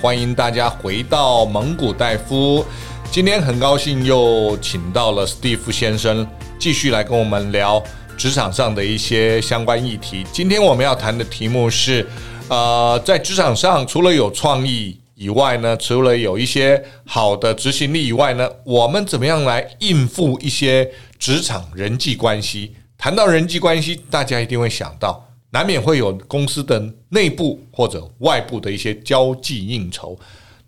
欢迎大家回到萌骨戴夫。今天很高兴又请到了史蒂夫先生，继续来跟我们聊职场上的一些相关议题。今天我们要谈的题目是，呃，在职场上除了有创意以外呢，除了有一些好的执行力以外呢，我们怎么样来应付一些职场人际关系？谈到人际关系，大家一定会想到。难免会有公司的内部或者外部的一些交际应酬，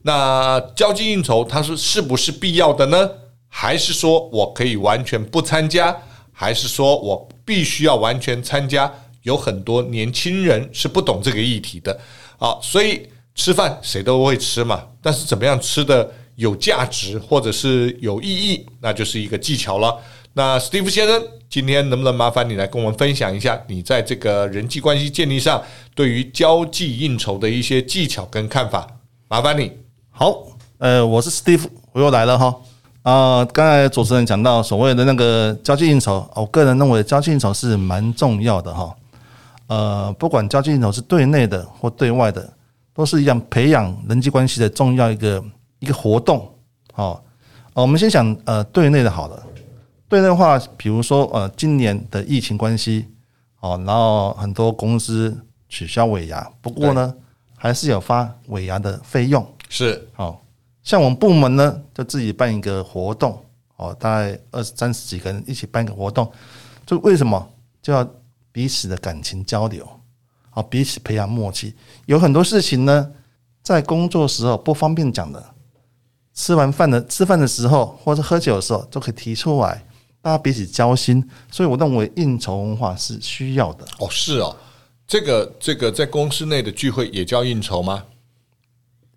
那交际应酬它是是不是必要的呢？还是说我可以完全不参加？还是说我必须要完全参加？有很多年轻人是不懂这个议题的。好，所以吃饭谁都会吃嘛，但是怎么样吃的有价值或者是有意义，那就是一个技巧了。那史蒂夫先生，今天能不能麻烦你来跟我们分享一下你在这个人际关系建立上对于交际应酬的一些技巧跟看法？麻烦你。好，呃，我是史蒂夫，我又来了哈。啊、刚才主持人讲到所谓的那个交际应酬，我个人认为交际应酬是蛮重要的哈。呃，不管交际应酬是对内的或对外的，都是一样培养人际关系的重要一个一个活动。好，我们先讲呃对内的好了。对的话，比如说呃，今年的疫情关系，哦，然后很多公司取消尾牙，不过呢，还是有发尾牙的费用。是，哦，像我们部门呢，就自己办一个活动，哦，大概二十三十几个人一起办一个活动，就为什么就要彼此的感情交流，哦，彼此培养默契。有很多事情呢，在工作时候不方便讲的，吃完饭的吃饭的时候或者喝酒的时候，都可以提出来。大家彼此交心，所以我认为应酬文化是需要的。哦，是哦，这个这个在公司内的聚会也叫应酬吗？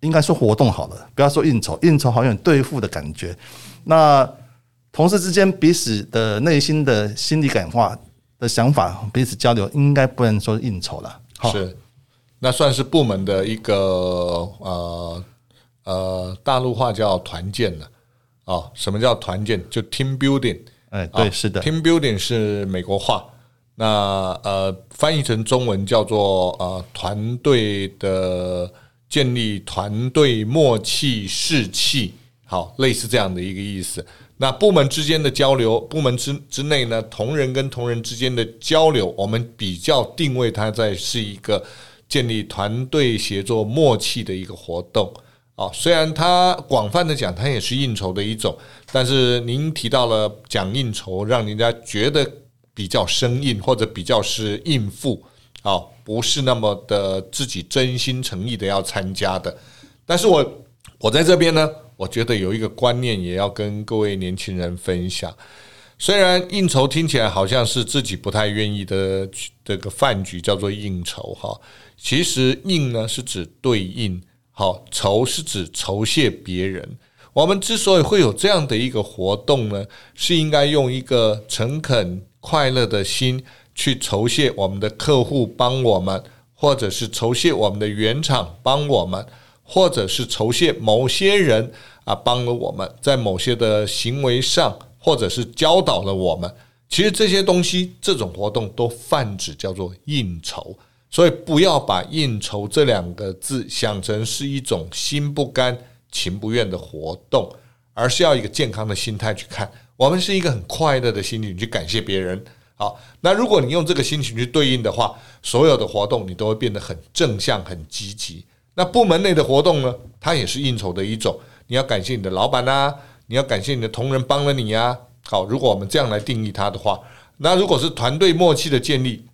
应该说活动好了，不要说应酬，应酬好像有对付的感觉。那同事之间彼此的内心的心理感化的想法，彼此交流，应该不能说应酬了。是，那算是部门的一个呃呃，大陆话叫团建了。哦，什么叫团建？就 team building。哎，对，是的，team building 是美国话，那呃翻译成中文叫做呃团队的建立，团队默契士气，好，类似这样的一个意思。那部门之间的交流，部门之之内呢，同仁跟同仁之间的交流，我们比较定位它在是一个建立团队协作默契的一个活动。哦，虽然它广泛的讲，它也是应酬的一种，但是您提到了讲应酬，让人家觉得比较生硬，或者比较是应付，哦，不是那么的自己真心诚意的要参加的。但是我我在这边呢，我觉得有一个观念也要跟各位年轻人分享。虽然应酬听起来好像是自己不太愿意的这个饭局叫做应酬哈，其实应呢是指对应。好，酬是指酬谢别人。我们之所以会有这样的一个活动呢，是应该用一个诚恳、快乐的心去酬谢我们的客户帮我们，或者是酬谢我们的原厂帮我们，或者是酬谢某些人啊帮了我们，在某些的行为上，或者是教导了我们。其实这些东西，这种活动都泛指叫做应酬。所以不要把应酬这两个字想成是一种心不甘情不愿的活动，而是要一个健康的心态去看。我们是一个很快乐的心情去感谢别人。好，那如果你用这个心情去对应的话，所有的活动你都会变得很正向、很积极。那部门内的活动呢，它也是应酬的一种。你要感谢你的老板啊，你要感谢你的同仁帮了你呀。好，如果我们这样来定义它的话，那如果是团队默契的建立。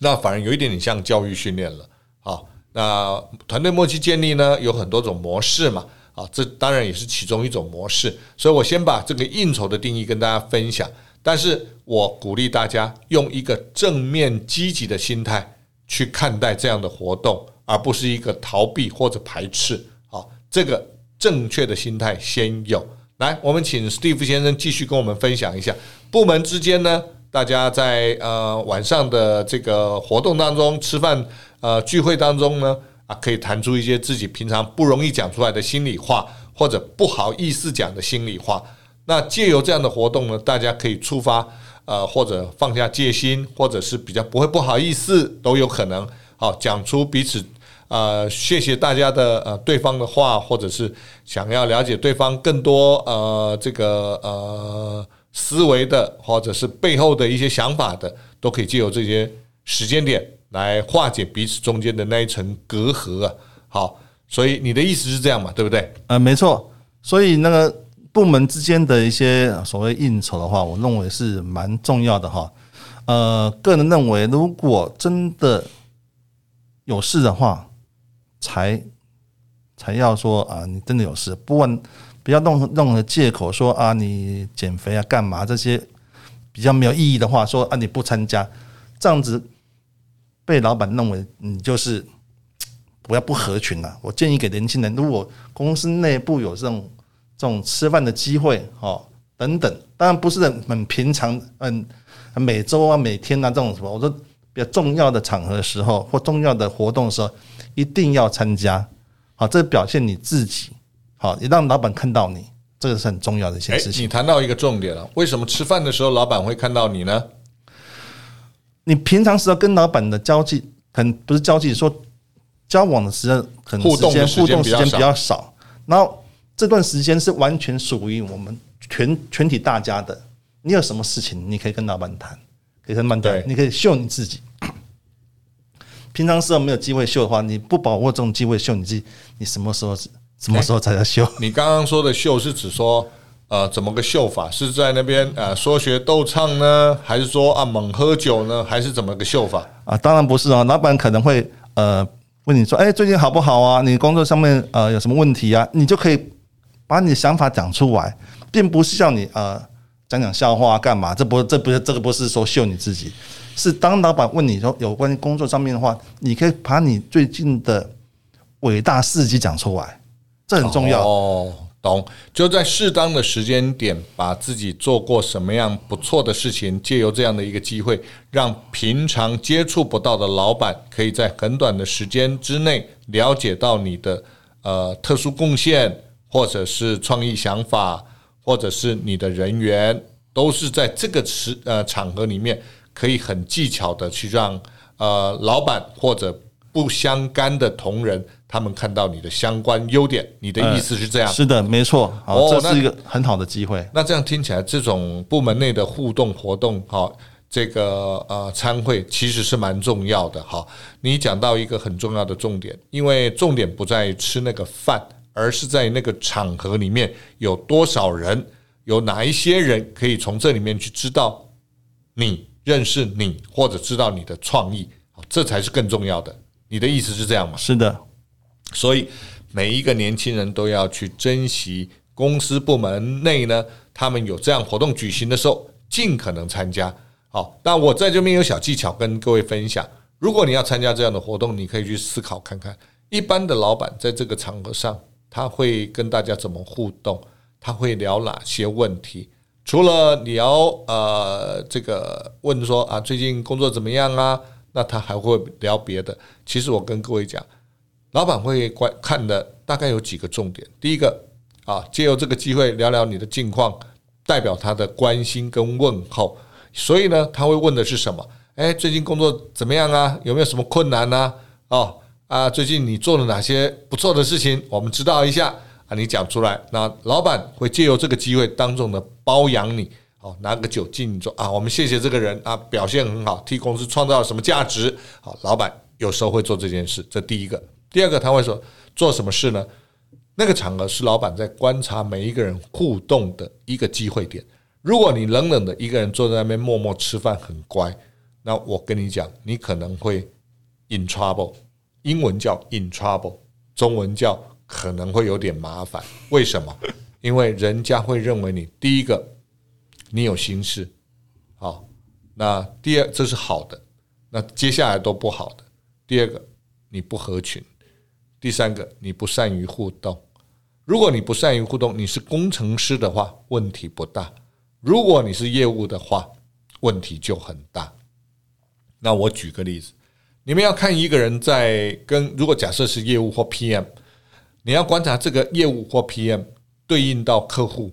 那反而有一点点像教育训练了，好，那团队默契建立呢，有很多种模式嘛，啊，这当然也是其中一种模式，所以我先把这个应酬的定义跟大家分享，但是我鼓励大家用一个正面积极的心态去看待这样的活动，而不是一个逃避或者排斥，好，这个正确的心态先有。来，我们请史蒂夫先生继续跟我们分享一下。部门之间呢。大家在呃晚上的这个活动当中吃饭呃聚会当中呢啊，可以谈出一些自己平常不容易讲出来的心里话，或者不好意思讲的心里话。那借由这样的活动呢，大家可以触发呃或者放下戒心，或者是比较不会不好意思都有可能好讲出彼此呃，谢谢大家的呃对方的话，或者是想要了解对方更多呃这个呃思维的，或者是背后的一些想法的，都可以借由这些时间点来化解彼此中间的那一层隔阂啊。好，所以你的意思是这样嘛？对不对？呃，没错。所以那个部门之间的一些所谓应酬的话，我认为是蛮重要的哈。呃，个人认为，如果真的有事的话，才才要说啊，你真的有事，不问，不要弄任何借口说啊，你减肥啊，干嘛这些比较没有意义的话，说啊你不参加，这样子被老板认为你就是不要不合群了。我建议给年轻人，如果公司内部有这种这种吃饭的机会，哦，等等，当然不是很很平常，嗯。每周啊，每天啊，这种什么，我说比较重要的场合的时候或重要的活动的时候，一定要参加。好，这表现你自己，好，也让老板看到你，这个是很重要的一件事情。你谈到一个重点了，为什么吃饭的时候老板会看到你呢？你平常时候跟老板的交际，可能不是交际，说交往的时间，可能时间互动时间比较少，然后这段时间是完全属于我们全全体大家的。你有什么事情，你可以跟老板谈，可以跟老板谈，你可以秀你自己。平常时候没有机会秀的话，你不把握这种机会秀你自己，你什么时候什么时候才叫秀？你刚刚说的秀是指说，呃，怎么个秀法？是在那边呃说学逗唱呢，还是说啊猛喝酒呢，还是怎么个秀法？啊，当然不是啊，老板可能会呃问你说，哎，最近好不好啊？你工作上面呃有什么问题啊？你就可以把你的想法讲出来，并不是叫你呃。讲讲笑话干嘛？这不，这不是这个不是说秀你自己，是当老板问你说有关于工作上面的话，你可以把你最近的伟大事迹讲出来，这很重要哦。懂，就在适当的时间点，把自己做过什么样不错的事情，借由这样的一个机会，让平常接触不到的老板，可以在很短的时间之内了解到你的呃特殊贡献，或者是创意想法。或者是你的人员，都是在这个时呃场合里面，可以很技巧的去让呃老板或者不相干的同仁，他们看到你的相关优点。你的意思是这样？是的，没错。哦，这是一个很好的机会。那这样听起来，这种部门内的互动活动，哈，这个呃参会其实是蛮重要的。哈，你讲到一个很重要的重点，因为重点不在于吃那个饭。而是在那个场合里面有多少人，有哪一些人可以从这里面去知道你认识你，或者知道你的创意，这才是更重要的。你的意思是这样吗？是的，所以每一个年轻人都要去珍惜公司部门内呢，他们有这样活动举行的时候，尽可能参加。好，那我在这边有小技巧跟各位分享。如果你要参加这样的活动，你可以去思考看看，一般的老板在这个场合上。他会跟大家怎么互动？他会聊哪些问题？除了聊呃这个问说啊最近工作怎么样啊？那他还会聊别的。其实我跟各位讲，老板会观看的大概有几个重点。第一个啊，借由这个机会聊聊你的近况，代表他的关心跟问候。所以呢，他会问的是什么？哎，最近工作怎么样啊？有没有什么困难呢？哦。啊，最近你做了哪些不错的事情？我们知道一下啊，你讲出来，那老板会借由这个机会当众的包养你，哦，拿个酒敬你说啊，我们谢谢这个人啊，表现很好，替公司创造了什么价值？好，老板有时候会做这件事，这第一个。第二个他会说做什么事呢？那个场合是老板在观察每一个人互动的一个机会点。如果你冷冷的一个人坐在那边默默吃饭很乖，那我跟你讲，你可能会 in trouble。英文叫 in trouble，中文叫可能会有点麻烦。为什么？因为人家会认为你第一个你有心事，好，那第二这是好的，那接下来都不好的。第二个你不合群，第三个你不善于互动。如果你不善于互动，你是工程师的话问题不大；如果你是业务的话，问题就很大。那我举个例子。你们要看一个人在跟，如果假设是业务或 PM，你要观察这个业务或 PM 对应到客户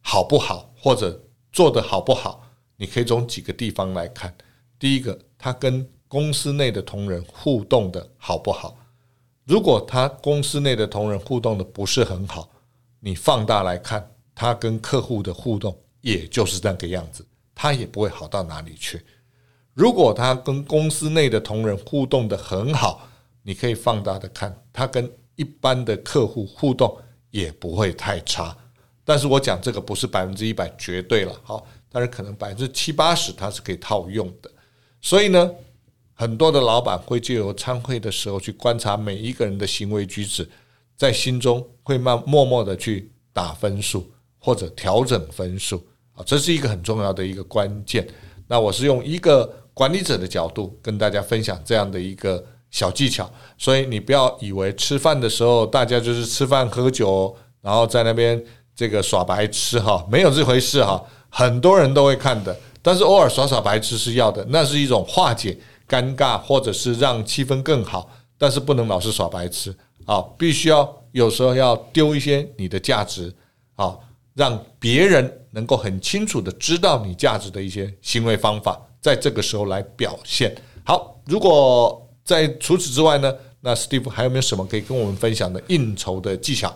好不好，或者做得好不好，你可以从几个地方来看。第一个，他跟公司内的同仁互动的好不好？如果他公司内的同仁互动的不是很好，你放大来看，他跟客户的互动也就是那个样子，他也不会好到哪里去。如果他跟公司内的同仁互动的很好，你可以放大的看，他跟一般的客户互动也不会太差。但是我讲这个不是百分之一百绝对了，好，但是可能百分之七八十它是可以套用的。所以呢，很多的老板会借由参会的时候去观察每一个人的行为举止，在心中会慢默默的去打分数或者调整分数啊，这是一个很重要的一个关键。那我是用一个管理者的角度跟大家分享这样的一个小技巧，所以你不要以为吃饭的时候大家就是吃饭喝酒，然后在那边这个耍白痴哈，没有这回事哈，很多人都会看的。但是偶尔耍耍白痴是要的，那是一种化解尴尬，或者是让气氛更好。但是不能老是耍白痴啊，必须要有时候要丢一些你的价值啊，让别人能够很清楚的知道你价值的一些行为方法，在这个时候来表现。好，如果在除此之外呢，那 Steve 还有没有什么可以跟我们分享的应酬的技巧？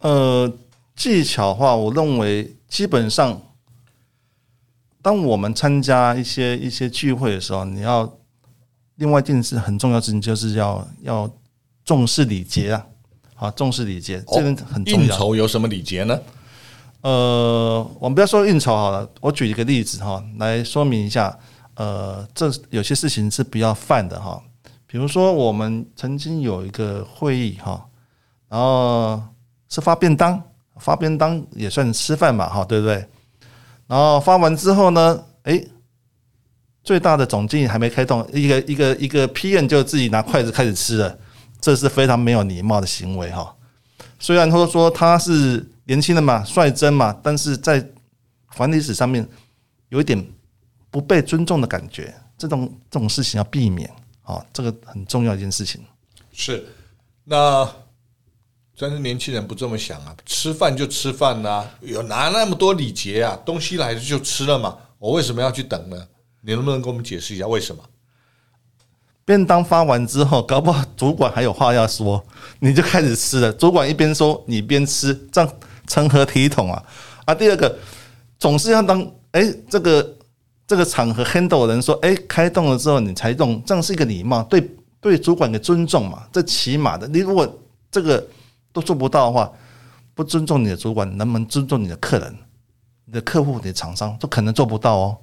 呃，技巧的话，我认为基本上。当我们参加一些一些聚会的时候，你要另外一件事很重要的事情，就是要要重视礼节啊！好，重视礼节，这个很重要。应酬有什么礼节呢？呃，我们不要说应酬好了，我举一个例子哈，来说明一下。呃，这有些事情是不要犯的哈。比如说，我们曾经有一个会议哈，然后是发便当，发便当也算吃饭嘛哈，对不对？然后发完之后呢，哎，最大的总经理还没开动，一个一个一个 PM 就自己拿筷子开始吃了，这是非常没有礼貌的行为哈。虽然他说他是年轻人嘛，率真嘛，但是在管理史上面有一点不被尊重的感觉，这种这种事情要避免啊，这个很重要一件事情。是，那。但是年轻人不这么想啊，吃饭就吃饭呐、有哪那么多礼节啊？东西来了就吃了嘛，我为什么要去等呢？你能不能跟我们解释一下为什么？便当发完之后，搞不好主管还有话要说，你就开始吃了。主管一边说你边吃，这样成何体统啊？啊，第二个总是要当哎、这个这个场合 handle 人说哎、开动了之后你才动，这样是一个礼貌，对对主管的尊重嘛，这起码的。你如果这个。都做不到的话，不尊重你的主管，能不能尊重你的客人、你的客户、你的厂商，都可能做不到哦。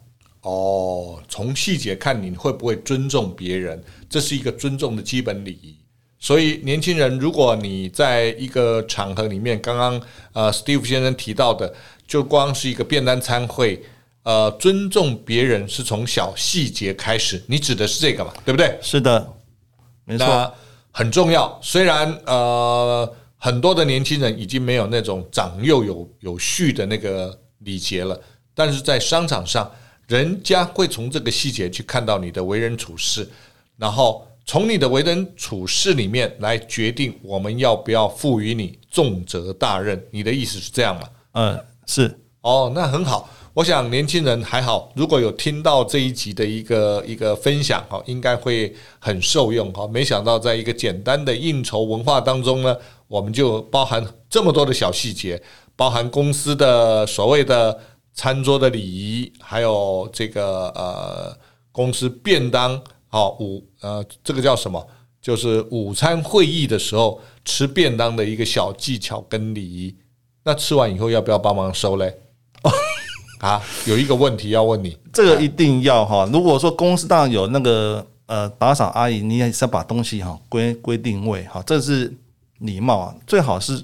哦，从细节看你会不会尊重别人，这是一个尊重的基本礼仪。所以，年轻人，如果你在一个场合里面，刚刚呃，Steve 先生提到的，就光是一个便当餐会，呃，尊重别人是从小细节开始，你指的是这个嘛？对不对？是的，没错，很重要。虽然呃。很多的年轻人已经没有那种长幼有有序的那个礼节了，但是在商场上，人家会从这个细节去看到你的为人处事，然后从你的为人处事里面来决定我们要不要赋予你重责大任。你的意思是这样吗？嗯，是。哦，那很好。我想年轻人还好，如果有听到这一集的一个一个分享哈，应该会很受用哈。没想到在一个简单的应酬文化当中呢，我们就包含这么多的小细节，包含公司的所谓的餐桌的礼仪，还有这个呃公司便当好午呃这个叫什么？就是午餐会议的时候吃便当的一个小技巧跟礼仪。那吃完以后要不要帮忙收嘞？啊，有一个问题要问你，这个一定要哈。如果说公司当然有那个呃打扫阿姨，你也是要把东西哈归归定位哈，这是礼貌啊。最好是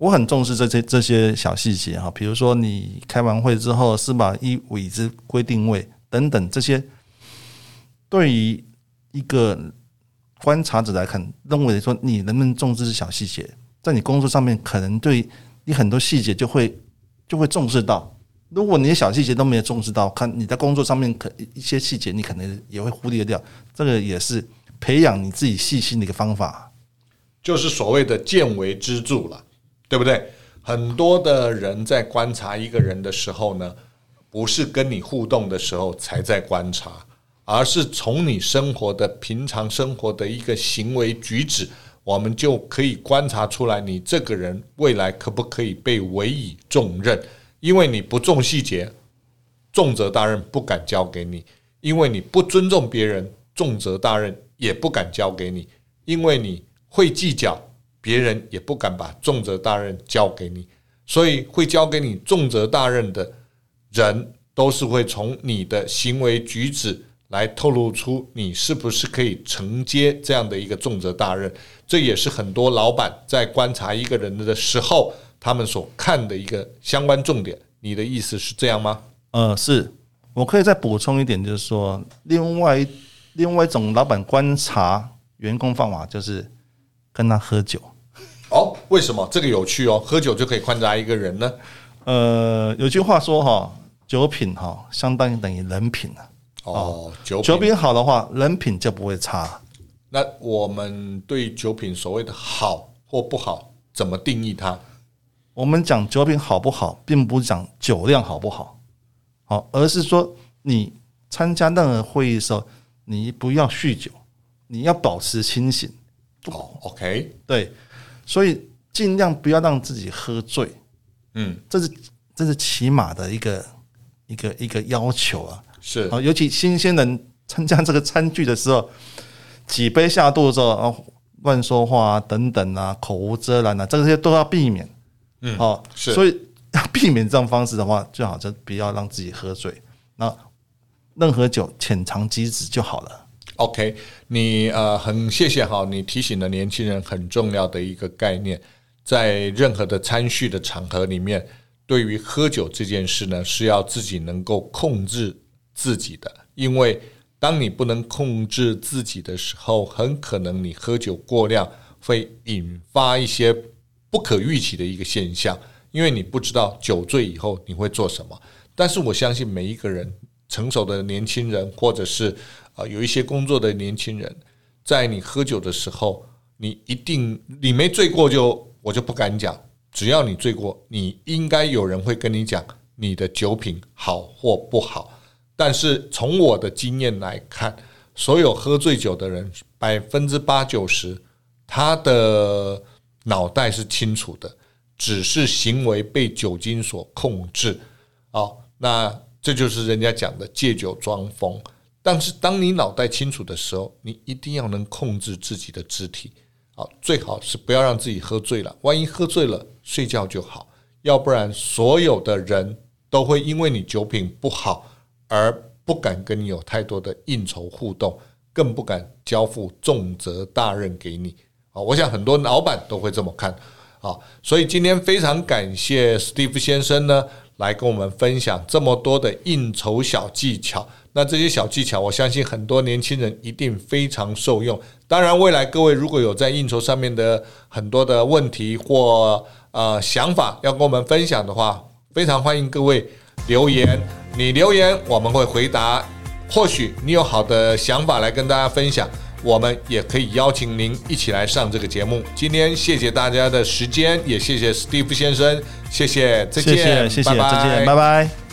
我很重视这些这些小细节哈，比如说你开完会之后是把一椅子归定位等等这些，对于一个观察者来看，认为说你能不能重视小细节，在你工作上面可能对你很多细节就会就会重视到。如果你的小细节都没有重视到，看你在工作上面可一些细节，你可能也会忽略掉。这个也是培养你自己细心的一个方法，就是所谓的见微知著了，对不对？很多的人在观察一个人的时候呢，不是跟你互动的时候才在观察，而是从你生活的平常生活的一个行为举止，我们就可以观察出来，你这个人未来可不可以被委以重任？因为你不重细节，重责大任不敢交给你；因为你不尊重别人，重责大任也不敢交给你；因为你会计较，别人也不敢把重责大任交给你。所以，会交给你重责大任的人，都是会从你的行为举止来透露出你是不是可以承接这样的一个重责大任。这也是很多老板在观察一个人的时候，他们所看的一个相关重点。你的意思是这样吗？呃，是。我可以再补充一点，就是说，另外另外一种老板观察员工方法，就是跟他喝酒。哦，为什么这个有趣哦？喝酒就可以观察一个人呢？呃，有句话说哈，酒品哈，相当于等于人品啊。哦，酒品酒品好的话，人品就不会差。那我们对酒品所谓的好或不好，怎么定义它？我们讲酒品好不好，并不讲酒量好不好，好，而是说你参加任何会议的时候，你不要酗酒，你要保持清醒。哦，OK，对，所以尽量不要让自己喝醉。嗯，这是这是起码的一个一个一个要求啊。是啊，尤其新鲜人参加这个餐具的时候，几杯下肚的时候啊，乱说话啊，等等啊，口无遮拦啊，这些都要避免。嗯，好，是，所以要 避免这种方式的话，最好就不要让自己喝醉。那任何酒浅尝即止就好了。OK，你呃，很谢谢哈，你提醒了年轻人很重要的一个概念，在任何的餐叙的场合里面，对于喝酒这件事呢，是要自己能够控制自己的，因为当你不能控制自己的时候，很可能你喝酒过量会引发一些不可预期的一个现象，因为你不知道酒醉以后你会做什么。但是我相信每一个人，成熟的年轻人，或者是啊有一些工作的年轻人，在你喝酒的时候，你一定你没醉过就我就不敢讲，只要你醉过，你应该有人会跟你讲你的酒品好或不好。但是从我的经验来看，所有喝醉酒的人，百分之八九十，他的脑袋是清楚的，只是行为被酒精所控制。哦，那这就是人家讲的借酒装疯。但是当你脑袋清楚的时候，你一定要能控制自己的肢体。最好是不要让自己喝醉了。万一喝醉了，睡觉就好。要不然，所有的人都会因为你酒品不好。而不敢跟你有太多的应酬互动，更不敢交付重责大任给你啊！我想很多老板都会这么看啊！所以今天非常感谢 Steve 先生呢，来跟我们分享这么多的应酬小技巧。那这些小技巧，我相信很多年轻人一定非常受用。当然，未来各位如果有在应酬上面的很多的问题或呃想法要跟我们分享的话，非常欢迎各位留言。你留言，我们会回答。或许你有好的想法来跟大家分享，我们也可以邀请您一起来上这个节目。今天谢谢大家的时间，也谢谢 Steve 先生，谢谢，再见，谢谢，谢谢，拜拜，再见，拜拜。